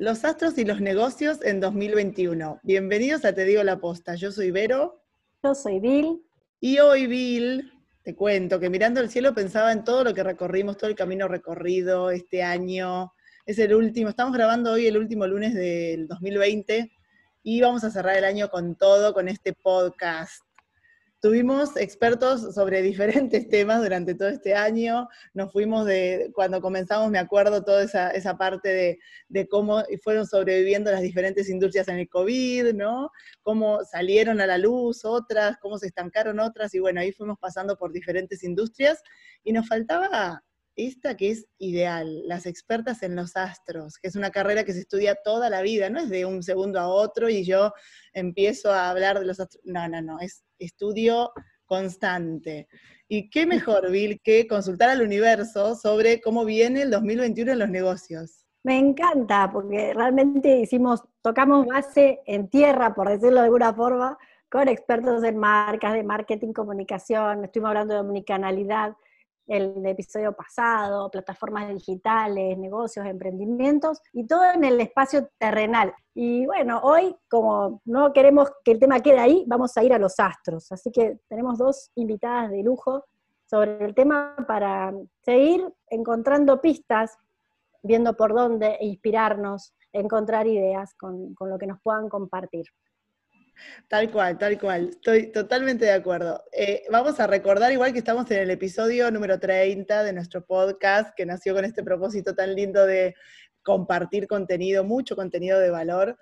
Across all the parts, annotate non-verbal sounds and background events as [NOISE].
Los astros y los negocios en 2021. Bienvenidos a Te Digo la Posta. Yo soy Vero. Yo soy Bill. Y hoy, Bill, te cuento que mirando el cielo pensaba en todo lo que recorrimos, todo el camino recorrido este año. Es el último, estamos grabando hoy el último lunes del 2020 y vamos a cerrar el año con todo, con este podcast. Tuvimos expertos sobre diferentes [LAUGHS] temas durante todo este año. Nos fuimos de, cuando comenzamos, me acuerdo, toda esa, esa parte de, de, cómo fueron sobreviviendo las diferentes industrias en el COVID, ¿no? Cómo salieron a la luz otras, cómo se estancaron otras, y bueno, ahí fuimos pasando por diferentes industrias. Y nos faltaba esta que es ideal, las expertas en los astros, que es una carrera que se estudia toda la vida, no es de un segundo a otro y yo empiezo a hablar de los astros, no, no, no, es estudio constante. Y qué mejor, [LAUGHS] Bill, que consultar al universo sobre cómo viene el 2021 en los negocios. Me encanta, porque realmente hicimos, tocamos base en tierra, por decirlo de alguna forma, con expertos en marcas, de marketing, comunicación, estuvimos hablando de omnicanalidad, el episodio pasado, plataformas digitales, negocios, emprendimientos y todo en el espacio terrenal. Y bueno, hoy como no queremos que el tema quede ahí, vamos a ir a los astros. Así que tenemos dos invitadas de lujo sobre el tema para seguir encontrando pistas, viendo por dónde inspirarnos, encontrar ideas con, con lo que nos puedan compartir. Tal cual, tal cual. Estoy totalmente de acuerdo. Eh, vamos a recordar igual que estamos en el episodio número 30 de nuestro podcast, que nació con este propósito tan lindo de compartir contenido, mucho contenido de valor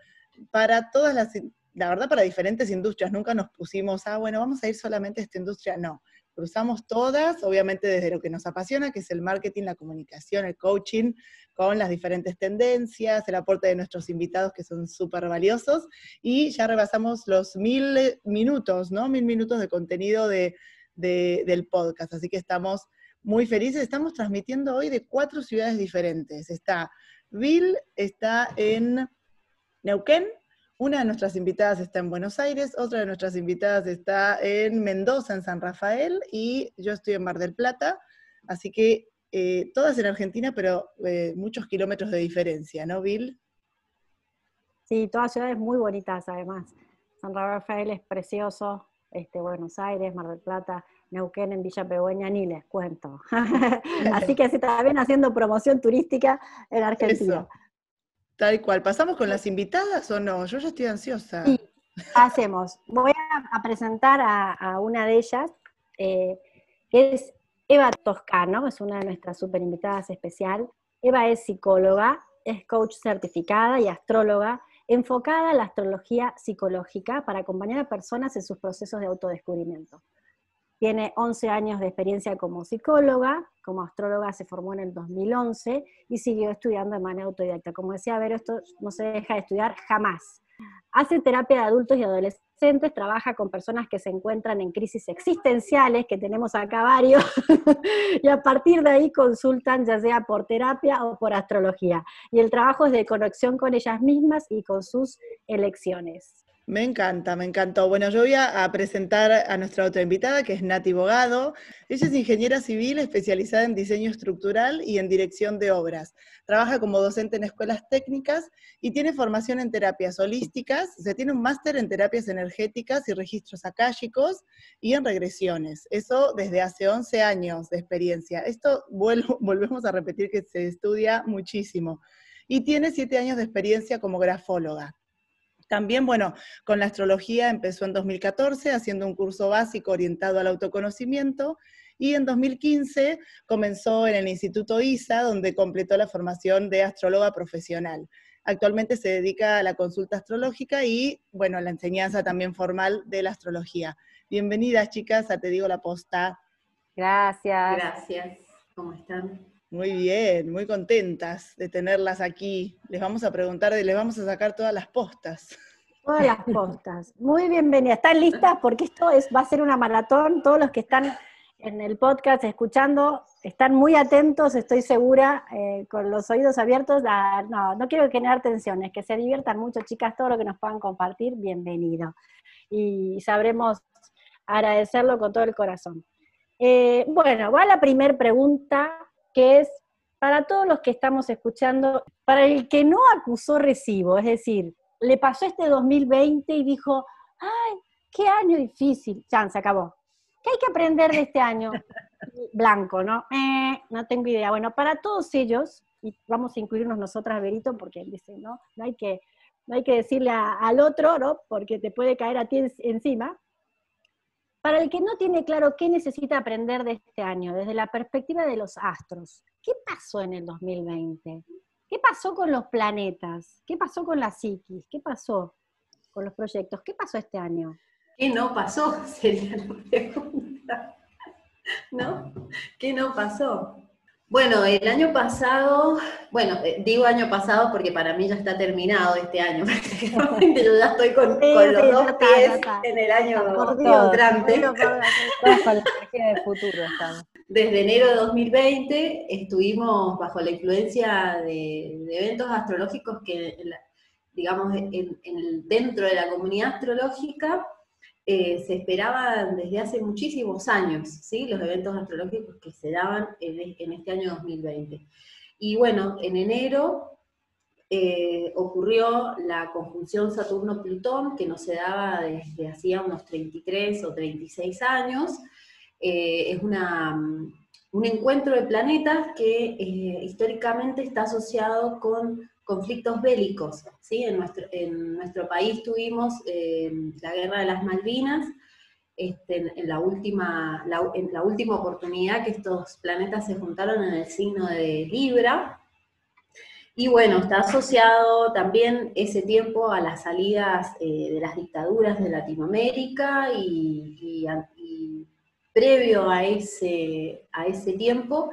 para todas las, la verdad, para diferentes industrias. Nunca nos pusimos, ah, bueno, vamos a ir solamente a esta industria. No, cruzamos todas, obviamente desde lo que nos apasiona, que es el marketing, la comunicación, el coaching, con las diferentes tendencias, el aporte de nuestros invitados que son súper valiosos, y ya rebasamos los mil minutos, ¿no? Mil minutos de contenido de, del podcast, así que estamos muy felices. Estamos transmitiendo hoy de cuatro ciudades diferentes. Está Bill, está en Neuquén, una de nuestras invitadas está en Buenos Aires, otra de nuestras invitadas está en Mendoza, en San Rafael, y yo estoy en Mar del Plata, así que eh, todas en Argentina, pero eh, muchos kilómetros de diferencia, ¿no, Bill? Sí, todas ciudades muy bonitas además. San Rafael es precioso, este, Buenos Aires, Mar del Plata, Neuquén en Villa Pegüeña, ni les cuento. [LAUGHS] Así que se está bien haciendo promoción turística en Argentina. Tal cual. ¿Pasamos con las invitadas o no? Yo ya estoy ansiosa. Sí, hacemos. Voy a, presentar a, una de ellas, eh, que es Eva Toscano, es una de nuestras super invitadas especial. Eva es psicóloga, es coach certificada y astróloga, enfocada en la astrología psicológica para acompañar a personas en sus procesos de autodescubrimiento. Tiene 11 años de experiencia como psicóloga, como astróloga se formó en el 2011 y siguió estudiando de manera autodidacta. Como decía Vero, esto no se deja de estudiar jamás. Hace terapia de adultos y adolescentes, trabaja con personas que se encuentran en crisis existenciales, que tenemos acá varios, [LAUGHS] y a partir de ahí consultan ya sea por terapia o por astrología. Y el trabajo es de conexión con ellas mismas y con sus elecciones. Me encanta, me encantó. Bueno, yo voy a, presentar a nuestra otra invitada, que es Nati Bogado. Ella es ingeniera civil especializada en diseño estructural y en dirección de obras. Trabaja como docente en escuelas técnicas y tiene formación en terapias holísticas. Se tiene un máster en terapias energéticas y registros akáshicos y en regresiones. Eso desde hace 11 años de experiencia. Esto vuelvo, [LAUGHS] volvemos a repetir que se estudia muchísimo. Y tiene 7 años de experiencia como grafóloga. También, bueno, con la astrología empezó en 2014 haciendo un curso básico orientado al autoconocimiento y en 2015 comenzó en el Instituto ISA, donde completó la formación de astróloga profesional. Actualmente se dedica a la consulta astrológica y, bueno, a la enseñanza también formal de la astrología. Bienvenidas, chicas, a Te Digo la Posta. Gracias. Gracias. ¿Cómo están? Muy bien, muy contentas de tenerlas aquí. Les vamos a preguntar, les vamos a sacar todas las postas. Todas las postas. Muy bienvenidas. ¿Están listas? Porque esto es, va a ser una maratón. Todos los que están en el podcast escuchando están muy atentos, estoy segura, eh, con los oídos abiertos. no, no quiero generar tensiones, que se diviertan mucho, chicas, todo lo que nos puedan compartir, bienvenido. Y sabremos agradecerlo con todo el corazón. Eh, bueno, va la primera pregunta que es para todos los que estamos escuchando, para el que no acusó recibo, es decir, le pasó este 2020 y dijo, ay, qué año difícil, ya, se acabó. ¿Qué hay que aprender de este año? [LAUGHS] Blanco, ¿no? Eh, no tengo idea. Bueno, para todos ellos, y vamos a incluirnos nosotras, Berito, porque dice, ¿no? No hay que, no hay que decirle al otro, ¿no? Porque te puede caer a ti encima. Para el que no tiene claro qué necesita aprender de este año, desde la perspectiva de los astros, ¿qué pasó en el 2020? ¿Qué pasó con los planetas? ¿Qué pasó con la psiquis? ¿Qué pasó con los proyectos? ¿Qué pasó este año? ¿Qué no pasó? [LAUGHS] Sería la pregunta. ¿No? ¿Qué no pasó? Bueno, el año pasado, bueno, eh, digo año pasado porque para mí ya está terminado este año, [LAUGHS] prácticamente yo ya estoy con, los dos pies en el año entrante. Desde enero de 2020 estuvimos bajo la influencia de, eventos astrológicos que, digamos, dentro de la comunidad astrológica eh, se esperaban desde hace muchísimos años, ¿sí? los eventos astrológicos que se daban en, este año 2020. Y bueno, en enero eh, ocurrió la conjunción Saturno-Plutón, que no se daba desde hacía unos 33 o 36 años. Eh, es una, un encuentro de planetas que históricamente está asociado con conflictos bélicos. ¿sí? En, nuestro, en nuestro país tuvimos eh, la guerra de las Malvinas, este, en, la última, en la última oportunidad que estos planetas se juntaron en el signo de Libra. Y bueno, está asociado también ese tiempo a las salidas eh, de las dictaduras de Latinoamérica y, previo a ese, a ese tiempo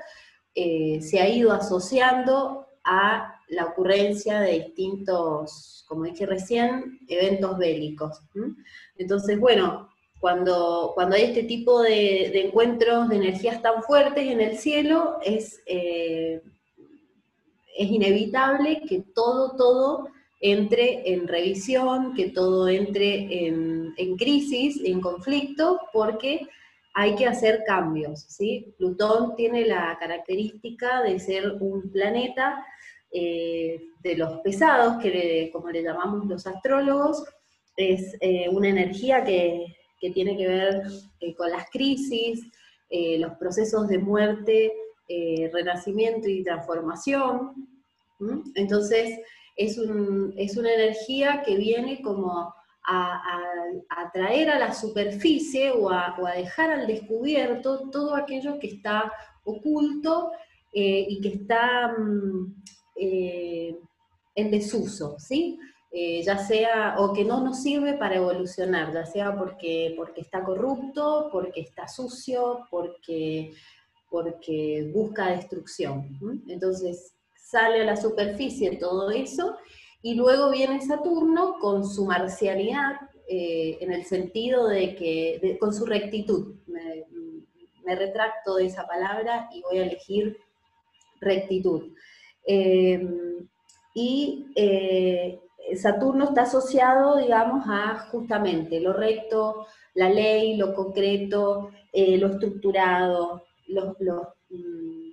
eh, se ha ido asociando a la ocurrencia de distintos, como dije recién, eventos bélicos. Entonces, bueno, cuando, cuando hay este tipo de, encuentros de energías tan fuertes en el cielo, es, eh, es inevitable que todo, todo entre en revisión, que todo entre en, en crisis, en conflicto, porque hay que hacer cambios, ¿sí? Plutón tiene la característica de ser un planeta eh, de los pesados, que como le llamamos los astrólogos, es eh, una energía que, tiene que ver eh, con las crisis, los procesos de muerte, renacimiento y transformación. Entonces, es, una energía que viene como a, traer a la superficie o a, dejar al descubierto todo aquello que está oculto y que está mm, eh, en desuso, ¿sí? Eh, ya sea, o que no nos sirve para evolucionar, ya sea porque, porque está corrupto, porque está sucio, porque, porque busca destrucción. Entonces sale a la superficie todo eso, y luego viene Saturno con su marcialidad, eh, en el sentido de que, con su rectitud. Me, me retracto de esa palabra y voy a elegir rectitud. Em, y eh, Saturno está asociado, digamos, a justamente lo recto, la ley, lo concreto, eh, lo estructurado, los, los, mm,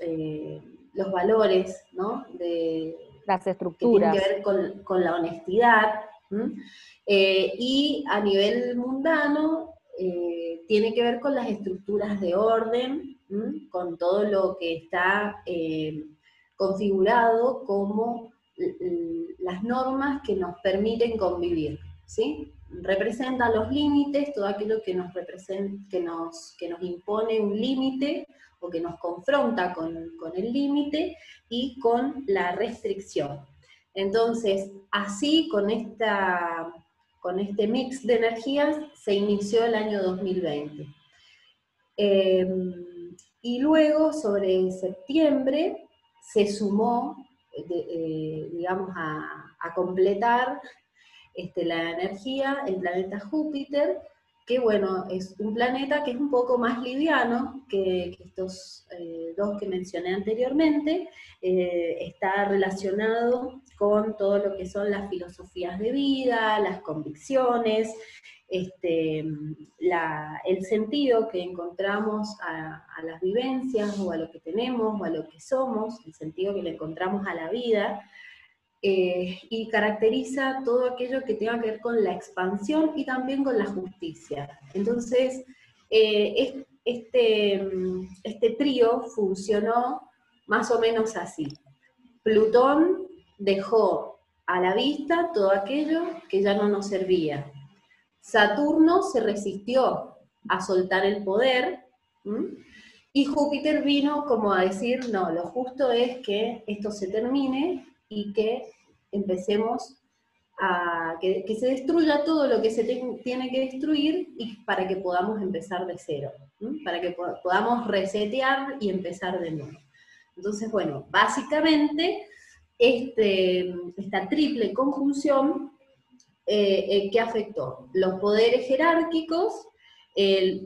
eh, los, valores, ¿no? De, Las estructuras. Que tienen que ver con, la honestidad. y a nivel mundano, tiene que ver con las estructuras de orden, con todo lo que está eh, configurado como las normas que nos permiten convivir, ¿sí? Representa los límites, todo aquello que nos, que nos, que nos impone un límite o que nos confronta con, el límite y con la restricción. Entonces, así con, esta, con este mix de energías se inició el año 2020. Y luego, sobre septiembre, se sumó, eh, digamos, a, completar este, la energía el planeta Júpiter, que bueno, es un planeta que es un poco más liviano que, estos eh, dos que mencioné anteriormente, eh, está relacionado con todo lo que son las filosofías de vida, las convicciones, este, el sentido que encontramos a, las vivencias o a lo que tenemos o a lo que somos, el sentido que le encontramos a la vida, eh, y caracteriza todo aquello que tenga que ver con la expansión y también con la justicia. Entonces, eh, este, este trío funcionó más o menos así. Plutón dejó a la vista todo aquello que ya no nos servía. Saturno se resistió a soltar el poder y Júpiter vino como a decir, no, lo justo es que esto se termine y que empecemos a que, se destruya todo lo que se tiene que destruir y para que podamos empezar de cero, para que podamos resetear y empezar de nuevo. Entonces, bueno, básicamente este, esta triple conjunción eh, eh, que afectó los poderes jerárquicos,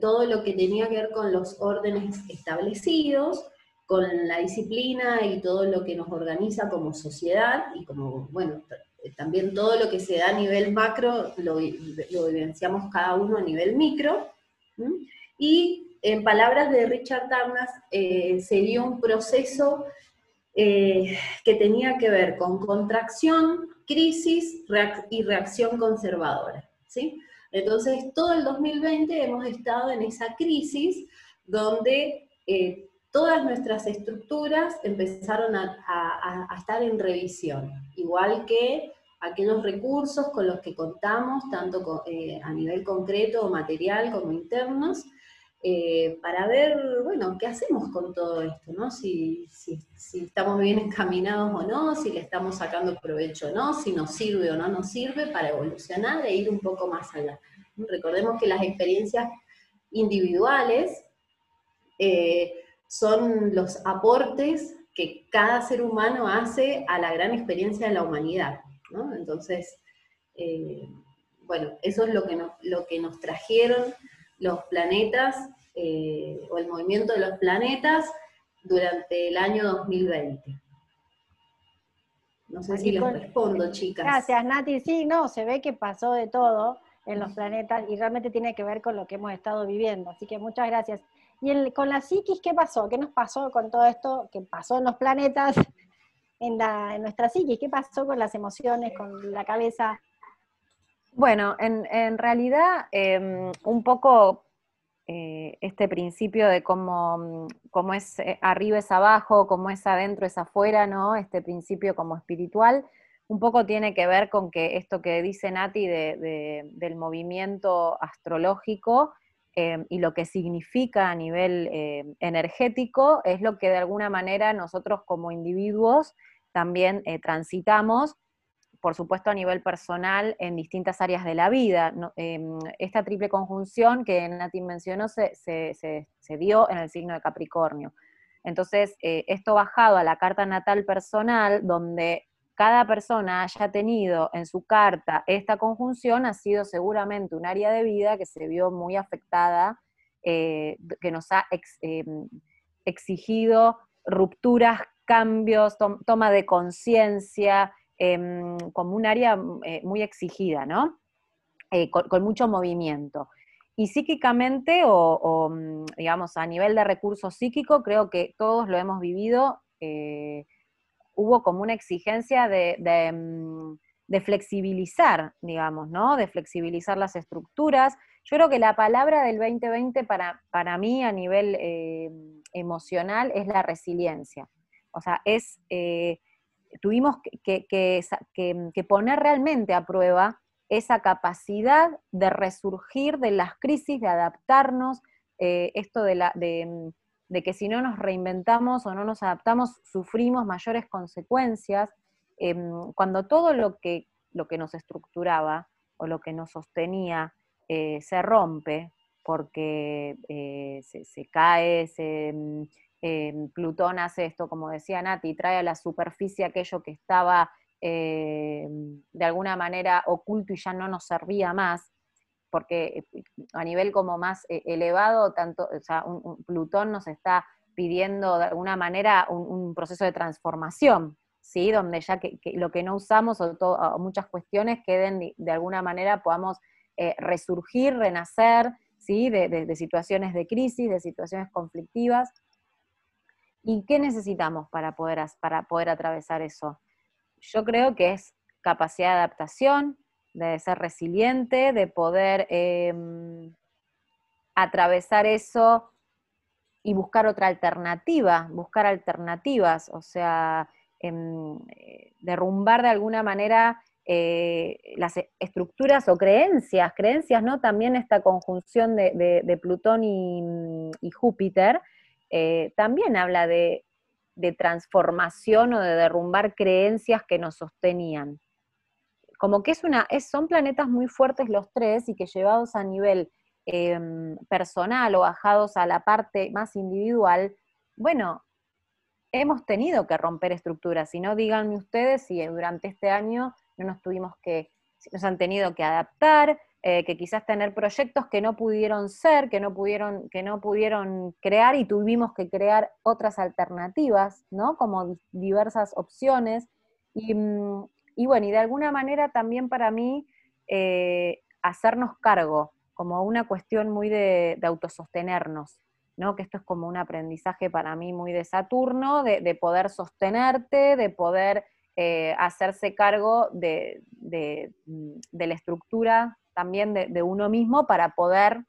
todo lo que tenía que ver con los órdenes establecidos, con la disciplina y todo lo que nos organiza como sociedad y como, bueno, también todo lo que se da a nivel macro lo, lo evidenciamos cada uno a nivel micro. Y en palabras de Richard Tarnas, eh, un proceso eh, que tenía que ver con contracción, crisis y reacción conservadora. ¿sí? Entonces, todo el 2020 hemos estado en esa crisis donde eh, todas nuestras estructuras empezaron a, estar en revisión, igual que aquellos recursos con los que contamos, tanto a nivel concreto o material como internos, eh, para ver, bueno, qué hacemos con todo esto, ¿no? Si, estamos bien encaminados o no, si le estamos sacando provecho o no, si nos sirve o no nos sirve para evolucionar e ir un poco más allá. Recordemos que las experiencias individuales eh, son los aportes que cada ser humano hace a la gran experiencia de la humanidad, ¿no? Entonces, eh, bueno, eso es lo que, lo que nos trajeron los planetas eh, o el movimiento de los planetas durante el año 2020. No sé si les respondo, chicas. Gracias, Nati. Sí, no, se ve que pasó de todo en los planetas y realmente tiene que ver con lo que hemos estado viviendo. Así que muchas gracias. Y con la psiquis, ¿qué pasó? ¿Qué nos pasó con todo esto que pasó en los planetas, en, la, en nuestra psiquis? ¿Qué pasó con las emociones, con la cabeza? Bueno, en, realidad, em, un poco eh, este principio de cómo, cómo, es eh, arriba es abajo, cómo es adentro es afuera, ¿no? Este principio como espiritual, un poco tiene que ver con que esto que dice Nati del movimiento astrológico em, y lo que significa a nivel em, energético es lo que de alguna manera nosotros como individuos también eh, transitamos por supuesto a nivel personal en distintas áreas de la vida. Em, esta triple conjunción que Nati mencionó se, dio en el signo de Capricornio. Entonces, eh, esto bajado a la carta natal personal, donde cada persona haya tenido en su carta esta conjunción, ha sido seguramente un área de vida que se vio muy afectada, eh, que nos ha em, exigido rupturas, cambios, toma de conciencia, Em, como un área mm, eh, muy exigida, ¿no? Eh, con, mucho movimiento. Y psíquicamente, o, mm, digamos, a nivel de recurso psíquico, creo que todos lo hemos vivido, eh, hubo como una exigencia mm, de, flexibilizar, digamos, ¿no? De flexibilizar las estructuras. Yo creo que la palabra del 2020 para, para mí a nivel emocional es la resiliencia. O sea, es tuvimos que, poner realmente a prueba esa capacidad de resurgir de las crisis, de adaptarnos, eh, esto de, la, de, que si no nos reinventamos o no nos adaptamos, sufrimos mayores consecuencias. Em, cuando todo lo que, nos estructuraba o lo que nos sostenía eh, se rompe, porque eh, se, cae, se, Plutón hace esto, como decía Nati, trae a la superficie aquello que estaba eh, de alguna manera oculto y ya no nos servía más, porque eh, a nivel como más eh, elevado, tanto, o sea, Plutón nos está pidiendo de alguna manera un, proceso de transformación, ¿sí? donde ya que, lo que no usamos o, muchas cuestiones queden de, alguna manera, podamos eh, resurgir, renacer, ¿sí? De, situaciones de crisis, de situaciones conflictivas. ¿Y qué necesitamos para poder, para poder atravesar eso? Yo creo que es capacidad de adaptación, de ser resiliente, de poder em, atravesar eso y buscar otra alternativa, buscar alternativas, o sea, em, eh, derrumbar de alguna manera eh, las estructuras o creencias, creencias, ¿no? También esta conjunción de, Plutón y, Júpiter eh, también habla de, transformación o de derrumbar creencias que nos sostenían. Como que es una, son planetas muy fuertes los tres y que llevados a nivel Em, personal o bajados a la parte más individual, bueno, hemos tenido que romper estructuras, si no díganme ustedes si durante este año no nos tuvimos que, nos han tenido que adaptar, eh, que quizás tener proyectos que no pudieron ser, que no pudieron, que no pudieron crear y tuvimos que crear otras alternativas, ¿no? Como diversas opciones. Y, mm, bueno, y de alguna manera también para mí eh, hacernos cargo como una cuestión muy de, autosostenernos, ¿no? Que esto es como un aprendizaje para mí muy de Saturno, de, poder sostenerte, de poder eh, hacerse cargo de, la estructura también de, uno mismo para poder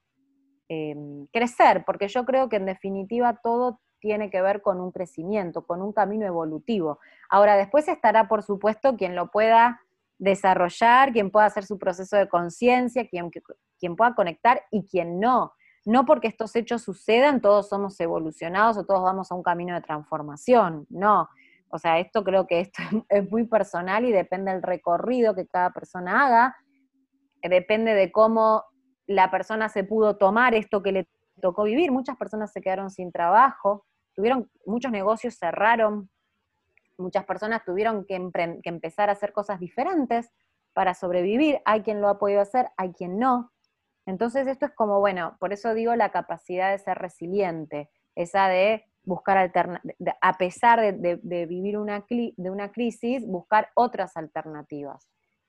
em, crecer, porque yo creo que en definitiva todo tiene que ver con un crecimiento, con un camino evolutivo. Ahora, después estará, por supuesto, quien lo pueda desarrollar, quien pueda hacer su proceso de conciencia, quien, quien pueda conectar y quien no. No porque estos hechos sucedan, todos somos evolucionados o todos vamos a un camino de transformación, no. O sea, esto creo que esto [LAUGHS] es muy personal y depende del recorrido que cada persona haga, depende de cómo la persona se pudo tomar esto que le tocó vivir. Muchas personas se quedaron sin trabajo, tuvieron, muchos negocios cerraron, muchas personas tuvieron que, empezar a hacer cosas diferentes para sobrevivir. Hay quien lo ha podido hacer, hay quien no. Entonces esto es como, bueno, por eso digo la capacidad de ser resiliente, esa de buscar alternativas, a pesar de, vivir una, de una crisis, buscar otras alternativas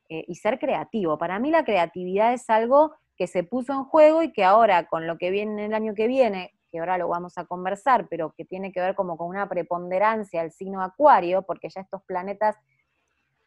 eh, y ser creativo. Para mí la creatividad es algo que se puso en juego y que ahora con lo que viene el año que viene, que ahora lo vamos a conversar, pero que tiene que ver como con una preponderancia al signo acuario, porque ya estos planetas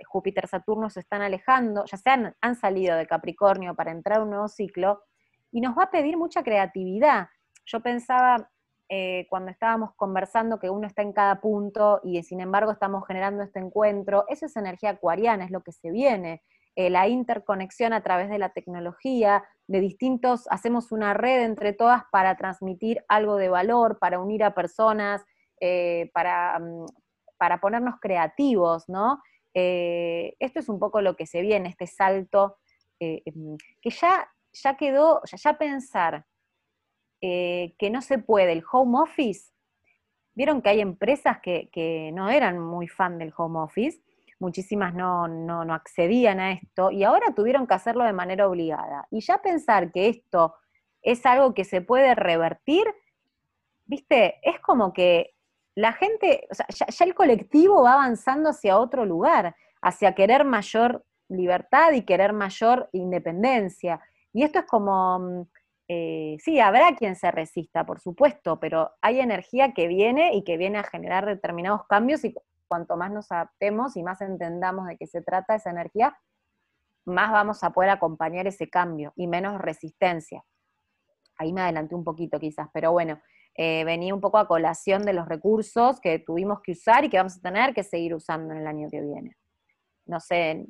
Júpiter, Saturno se están alejando, ya se han, salido de Capricornio para entrar a un nuevo ciclo, y nos va a pedir mucha creatividad. Yo pensaba eh, cuando estábamos conversando que uno está en cada punto y sin embargo estamos generando este encuentro, eso es energía acuariana, es lo que se viene. Eh, la interconexión a través de la tecnología, de distintos, hacemos una red entre todas para transmitir algo de valor, para unir a personas, eh, para, mm, para ponernos creativos, ¿no? Esto es un poco lo que se viene, este salto, em, que ya, ya quedó, ya, pensar eh, que no se puede el home office, vieron que hay empresas que, no eran muy fan del home office, muchísimas no, no, no, accedían a esto y ahora tuvieron que hacerlo de manera obligada. Y ya pensar que esto es algo que se puede revertir, viste, es como que la gente, o sea, ya, el colectivo va avanzando hacia otro lugar, hacia querer mayor libertad y querer mayor independencia. Y esto es como, mm, eh, sí, habrá quien se resista, por supuesto, pero hay energía que viene y que viene a generar determinados cambios y cuanto más nos adaptemos y más entendamos de qué se trata esa energía, más vamos a poder acompañar ese cambio y menos resistencia. Ahí me adelanté un poquito quizás, pero bueno, eh, venía un poco a colación de los recursos que tuvimos que usar y que vamos a tener que seguir usando en el año que viene. No sé,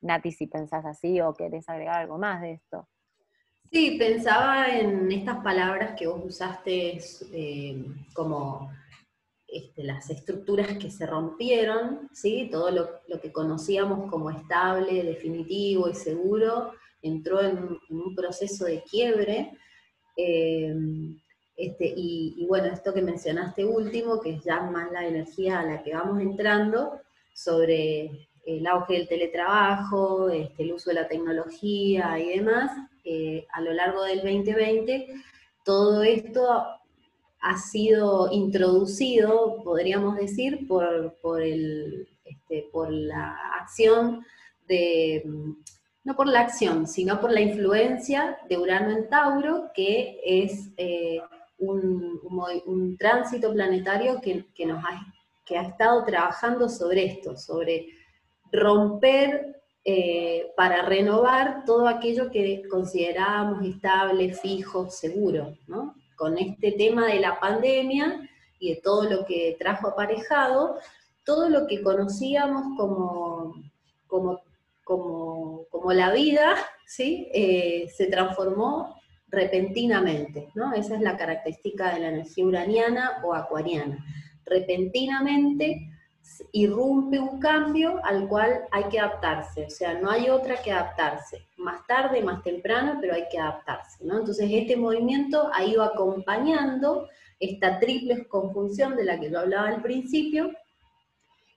Nati, si pensás así o querés agregar algo más de esto. Sí, pensaba en estas palabras que vos usaste eh, como este, las estructuras que se rompieron, ¿sí? todo lo, que conocíamos como estable, definitivo y seguro, entró en, un proceso de quiebre. Eh, este, y, bueno, esto que mencionaste último, que es ya más la energía a la que vamos entrando, sobre el auge del teletrabajo, este, el uso de la tecnología y demás, a lo largo del 2020, todo esto ha sido introducido, podríamos decir, por, por, el, este, por la acción de no por la acción, sino por la influencia de Urano en Tauro, que es eh, un, tránsito planetario que, nos ha, que ha estado trabajando sobre esto, sobre romper eh, para renovar todo aquello que considerábamos estable, fijo, seguro. Con este tema de la pandemia y de todo lo que trajo aparejado, todo lo que conocíamos como, como, como, la vida, ¿sí? Eh, se transformó repentinamente, ¿no? Esa es la característica de la energía uraniana o acuariana. Repentinamente irrumpe un cambio al cual hay que adaptarse, o sea, no hay otra que adaptarse, más tarde, más temprano, pero hay que adaptarse, ¿no? Entonces este movimiento ha ido acompañando esta triple conjunción de la que yo hablaba al principio,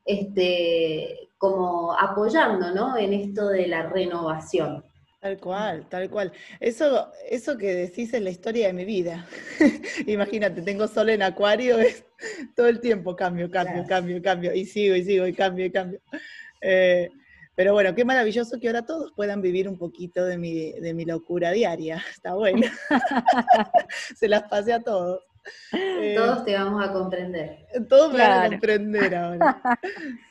este, como apoyando, ¿no? En esto de la renovación. Tal cual, tal cual. Eso, eso que decís es la historia de mi vida. [LAUGHS] Imagínate, tengo sol en acuario, es todo el tiempo cambio, cambio, cambio, cambio, y sigo, y sigo, y cambio, y cambio. Eh, pero bueno, qué maravilloso que ahora todos puedan vivir un poquito de mi, de mi locura diaria. [LAUGHS] Está bueno. [LAUGHS] Se las pase a todos. Eh, todos te vamos a comprender. Todos me van a comprender ahora.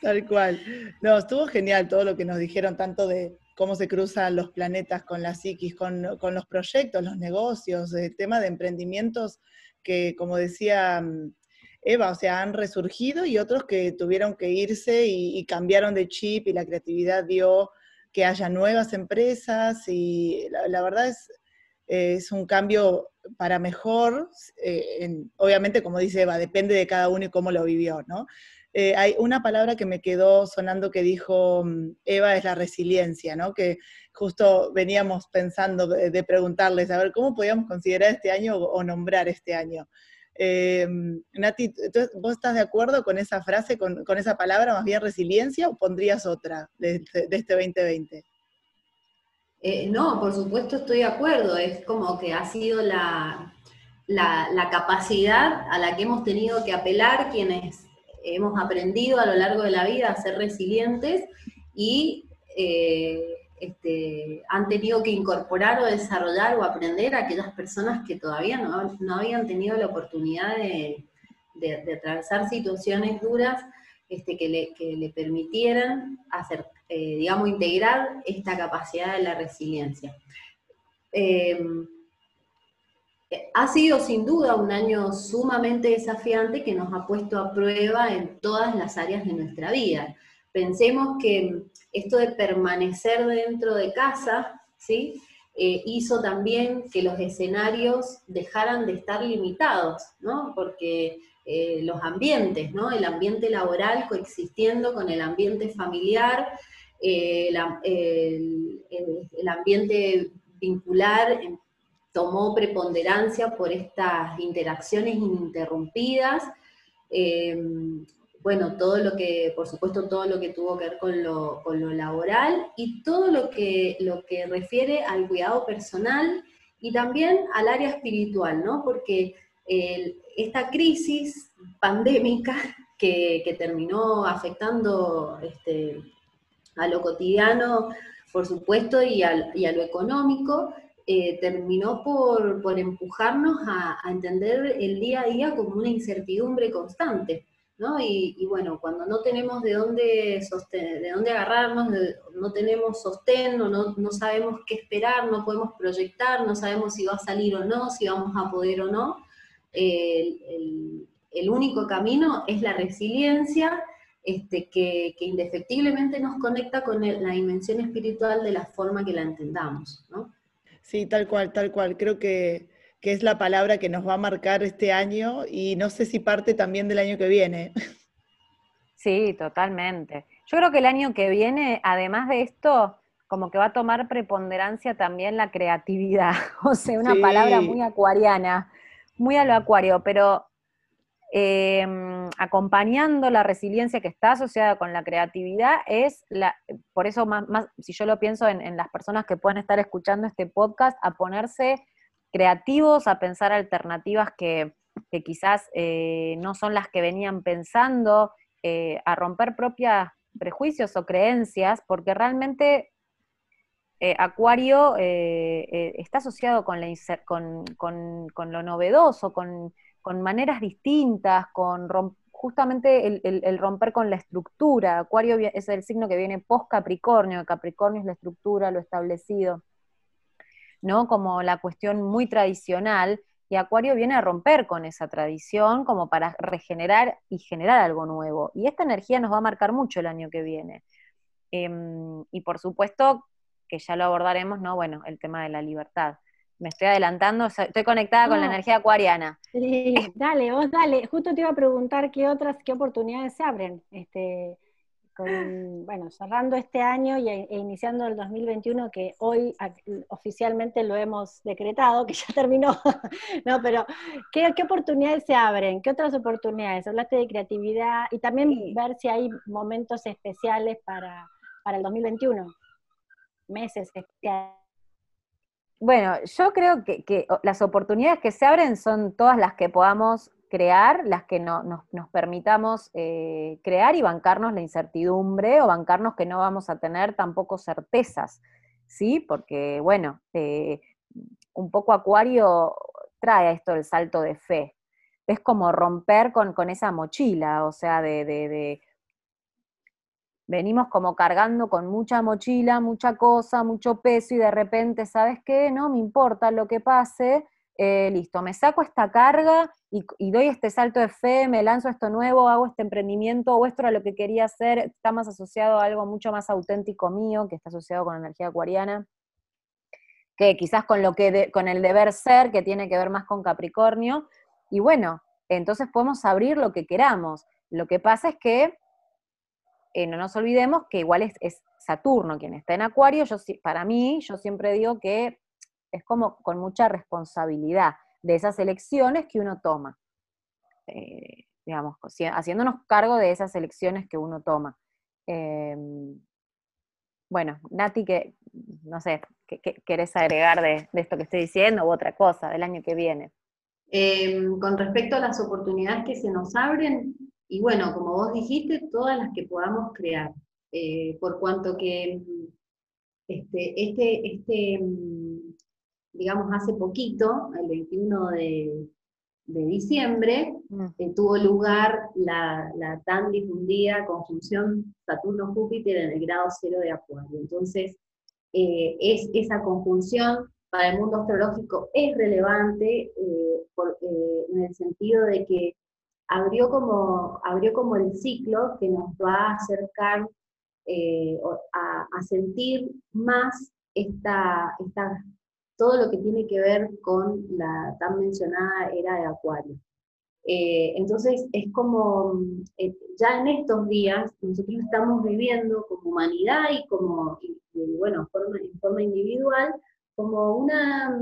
Tal cual. No, estuvo genial todo lo que nos dijeron, tanto de cómo se cruzan los planetas con la psiquis, con, los proyectos, los negocios, el tema de emprendimientos que, como decía mm, Eva, o sea, han resurgido y otros que tuvieron que irse y, cambiaron de chip y la creatividad dio que haya nuevas empresas y la, verdad es, es un cambio para mejor, eh, obviamente como dice Eva, depende de cada uno y cómo lo vivió, ¿no? Eh, hay una palabra que me quedó sonando que dijo mm, Eva, es la resiliencia, ¿no? Que justo veníamos pensando de, preguntarles, a ver, ¿cómo podíamos considerar este año o, nombrar este año? Eh, Nati, ¿vos estás de acuerdo con esa frase, con, esa palabra, más bien resiliencia, o pondrías otra de, este 2020? Eh, no, por supuesto estoy de acuerdo, es como que ha sido la, la, capacidad a la que hemos tenido que apelar quienes hemos aprendido a lo largo de la vida a ser resilientes y eh, este, han tenido que incorporar o desarrollar o aprender a aquellas personas que todavía no, habían tenido la oportunidad de, atravesar situaciones duras este, que, le, permitieran hacer, eh, digamos, integrar esta capacidad de la resiliencia. Eh, ha sido sin duda un año sumamente desafiante que nos ha puesto a prueba en todas las áreas de nuestra vida. Pensemos que esto de permanecer dentro de casa, ¿sí? Eh, hizo también que los escenarios dejaran de estar limitados, ¿no? Porque eh, los ambientes, ¿no? El ambiente laboral coexistiendo con el ambiente familiar, eh, el, el, ambiente vincular tomó preponderancia por estas interacciones ininterrumpidas. Em, bueno, todo lo que, por supuesto, todo lo que tuvo que ver con lo, laboral y todo lo que, lo que refiere al cuidado personal y también al área espiritual, ¿no? Porque esta crisis pandémica [LAUGHS] que, terminó afectando este, a lo cotidiano, por supuesto, y, y a lo económico, eh, terminó por, empujarnos a, entender el día a día como una incertidumbre constante. ¿no? Y, bueno, cuando no tenemos de dónde, de dónde agarrarnos, no tenemos sostén, no, no, sabemos qué esperar, no podemos proyectar, no sabemos si va a salir o no, si vamos a poder o no, el, único camino es la resiliencia, este, que, que, indefectiblemente nos conecta con la dimensión espiritual de la forma que la entendamos. ¿no? Sí, tal cual, tal cual. Creo que, es la palabra que nos va a marcar este año y no sé si parte también del año que viene. Sí, totalmente. Yo creo que el año que viene, además de esto, como que va a tomar preponderancia también la creatividad. [LAUGHS] O sea, una palabra muy acuariana, muy a lo acuario, pero Em, acompañando la resiliencia que está asociada con la creatividad es la, por eso más, si yo lo pienso en, las personas que puedan estar escuchando este podcast, a ponerse creativos, a pensar alternativas que, quizás eh, no son las que venían pensando, eh, a romper propios prejuicios o creencias, porque realmente eh, Acuario está asociado con, la con, lo novedoso, con, maneras distintas, con justamente el, romper con la estructura. Acuario es el signo que viene post Capricornio, Capricornio es la estructura, lo establecido, ¿no? Como la cuestión muy tradicional, y Acuario viene a romper con esa tradición como para regenerar y generar algo nuevo. Y esta energía nos va a marcar mucho el año que viene. Em, y por supuesto que ya lo abordaremos, ¿no? Bueno, el tema de la libertad. Me estoy adelantando, estoy conectada con la energía acuariana. Sí, [LAUGHS] dale, vos dale. Justo te iba a preguntar qué otras, qué oportunidades se abren. Este, bueno, cerrando este año e, e iniciando el 2021, que hoy oficialmente lo hemos decretado, que ya [LAUGHS] terminó, no, pero ¿qué, oportunidades se abren? ¿Qué otras oportunidades? Hablaste de creatividad y también ver si hay momentos especiales para, para el 2021, meses especiales. Bueno, yo creo que, las oportunidades que se abren son todas las que podamos crear, las que no, nos, permitamos eh, crear y bancarnos la incertidumbre o bancarnos que no vamos a tener tampoco certezas, ¿sí? Porque, bueno, eh, un poco Acuario trae esto el salto de fe. Es como romper con, esa mochila, o sea, de, venimos como cargando con mucha mochila, mucha cosa, mucho peso y de repente, ¿sabes qué? No me importa lo que pase, eh, listo, me saco esta carga y, doy este salto de fe, me lanzo esto nuevo, hago este emprendimiento, o esto lo que quería hacer, está más asociado a algo mucho más auténtico mío, que está asociado con la energía acuariana, que quizás con, lo que con el deber ser, que tiene que ver más con Capricornio, y bueno, entonces podemos abrir lo que queramos. Lo que pasa es que eh, no nos olvidemos que igual es, Saturno quien está en Acuario, yo, para mí, yo siempre digo que es como con mucha responsabilidad de esas elecciones que uno toma. Eh, digamos, haciéndonos cargo de esas elecciones que uno toma. Em, bueno, Nati, que no sé, ¿qué, querés agregar de, esto que estoy diciendo u otra cosa del año que viene? Em, con respecto a las oportunidades que se nos abren, y bueno, como vos dijiste, todas las que podamos crear, eh, por cuanto que este, este, este digamos, hace poquito, el 21 de, diciembre, mm. eh, tuvo lugar la, tan difundida conjunción Saturno-Júpiter en el grado cero de Acuario. Entonces, eh, es, esa conjunción para el mundo astrológico es relevante eh, en el sentido de que abrió como, abrió como el ciclo que nos va a acercar a, a, sentir más esta, esta todo lo que tiene que ver con la tan mencionada era de Acuario. Eh, entonces, es como, eh, ya en estos días, nosotros estamos viviendo como humanidad y como, bueno, forma, en forma individual, como una,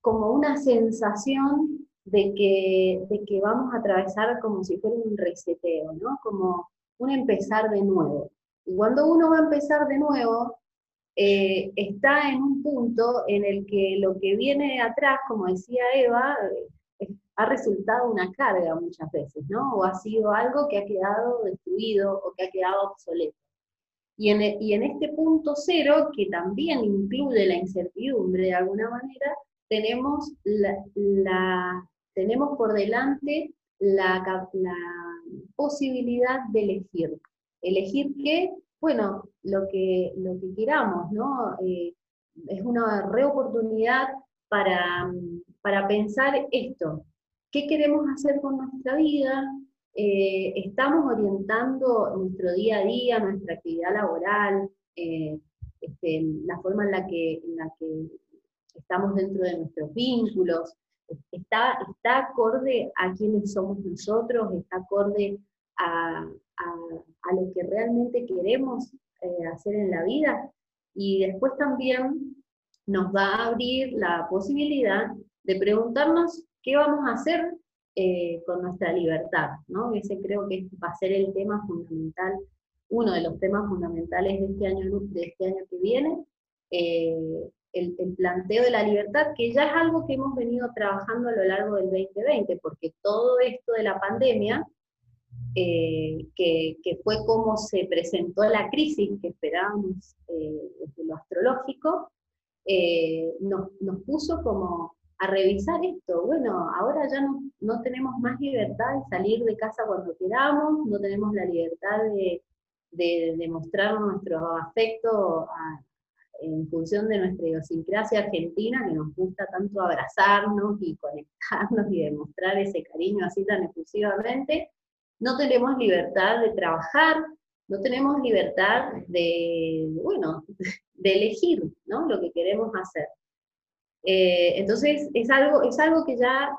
como una sensación de que, de que vamos a atravesar como si fuera un reseteo, ¿no? Como un empezar de nuevo. Y cuando uno va a empezar de nuevo, eh, está en un punto en el que lo que viene atrás, como decía Eva, eh, ha resultado una carga muchas veces, ¿no? O ha sido algo que ha quedado destruido o que ha quedado obsoleto. Y en, y en este punto cero, que también incluye la incertidumbre de alguna manera, tenemos, la, tenemos por delante la, posibilidad de elegir. ¿Elegir qué? bueno, lo que, lo que queramos, ¿no? Eh, es una reoportunidad para, para pensar esto. ¿Qué queremos hacer con nuestra vida? Eh, ¿Estamos orientando nuestro día a día, nuestra actividad laboral, eh, este, la forma en la, que, en la que estamos dentro de nuestros vínculos? ¿Está, está acorde a quiénes somos nosotros? ¿Está acorde a, a, lo que realmente queremos eh, hacer en la vida. Y después también nos va a abrir la posibilidad de preguntarnos qué vamos a hacer eh, con nuestra libertad, ¿no? Ese creo que va a ser el tema fundamental, uno de los temas fundamentales de este año, de este año que viene, eh, el, el, planteo de la libertad, que ya es algo que hemos venido trabajando a lo largo del 2020, porque todo esto de la pandemia eh, que, fue como se presentó la crisis que esperábamos eh, desde lo astrológico, eh, nos, puso como a revisar esto. Bueno, ahora ya no, tenemos más libertad de salir de casa cuando queramos, no tenemos la libertad de, de, de mostrar nuestro afecto a, en función de nuestra idiosincrasia argentina, que nos gusta tanto abrazarnos y conectarnos y demostrar ese cariño así tan exclusivamente, no tenemos libertad de trabajar, no tenemos libertad de, bueno, [LAUGHS] de elegir ¿no? lo que queremos hacer. Eh, entonces, es algo, es algo que ya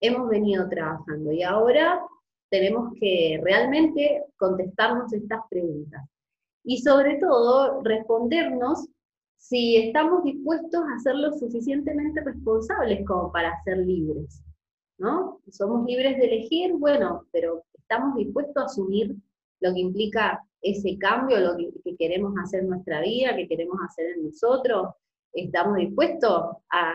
hemos venido trabajando y ahora tenemos que realmente contestarnos estas preguntas. Y sobre todo, respondernos si estamos dispuestos a ser lo suficientemente responsables como para ser libres, ¿no? Somos libres de elegir, bueno, pero estamos dispuestos a asumir lo que implica ese cambio, lo que, queremos hacer en nuestra vida, que queremos hacer en nosotros, estamos dispuestos a,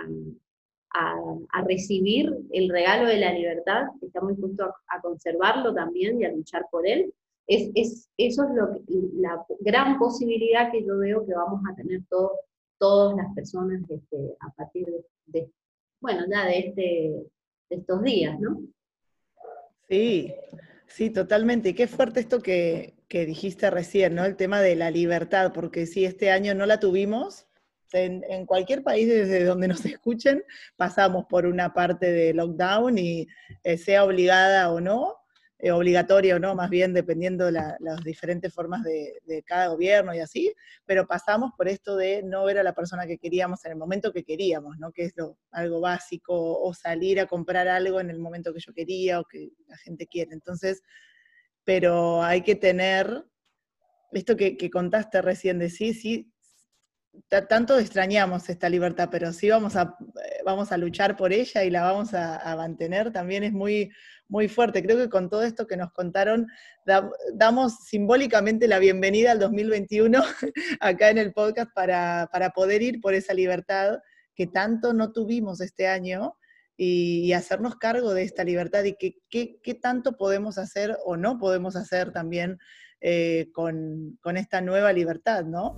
recibir el regalo de la libertad, estamos dispuestos a, conservarlo también y a luchar por él. Es, eso es lo la gran posibilidad que yo veo que vamos a tener todas las personas este, a partir de, bueno, de, este, estos días, ¿no? Sí, sí, totalmente. Y qué fuerte esto que, dijiste recién, ¿no? El tema de la libertad, porque si este año no la tuvimos, en, en, cualquier país desde donde nos [LAUGHS] escuchen, pasamos por una parte de lockdown y eh, sea obligada o no, eh, obligatorio no, más bien dependiendo de las diferentes formas de, cada gobierno y así, pero pasamos por esto de no ver a la persona que queríamos en el momento que queríamos, ¿no? que es lo, algo básico, o salir a comprar algo en el momento que yo quería o que la gente quiere. Entonces, pero hay que tener esto que, contaste recién de sí, sí, tanto extrañamos esta libertad, pero sí vamos a, eh, vamos a luchar por ella y la vamos a mantener, también es muy, muy fuerte. Creo que con todo esto que nos contaron, damos simbólicamente la bienvenida al 2021 [LAUGHS] acá en el podcast para, poder ir por esa libertad que tanto no tuvimos este año y, hacernos cargo de esta libertad y qué tanto podemos hacer o no podemos hacer también eh, con, con esta nueva libertad, ¿no?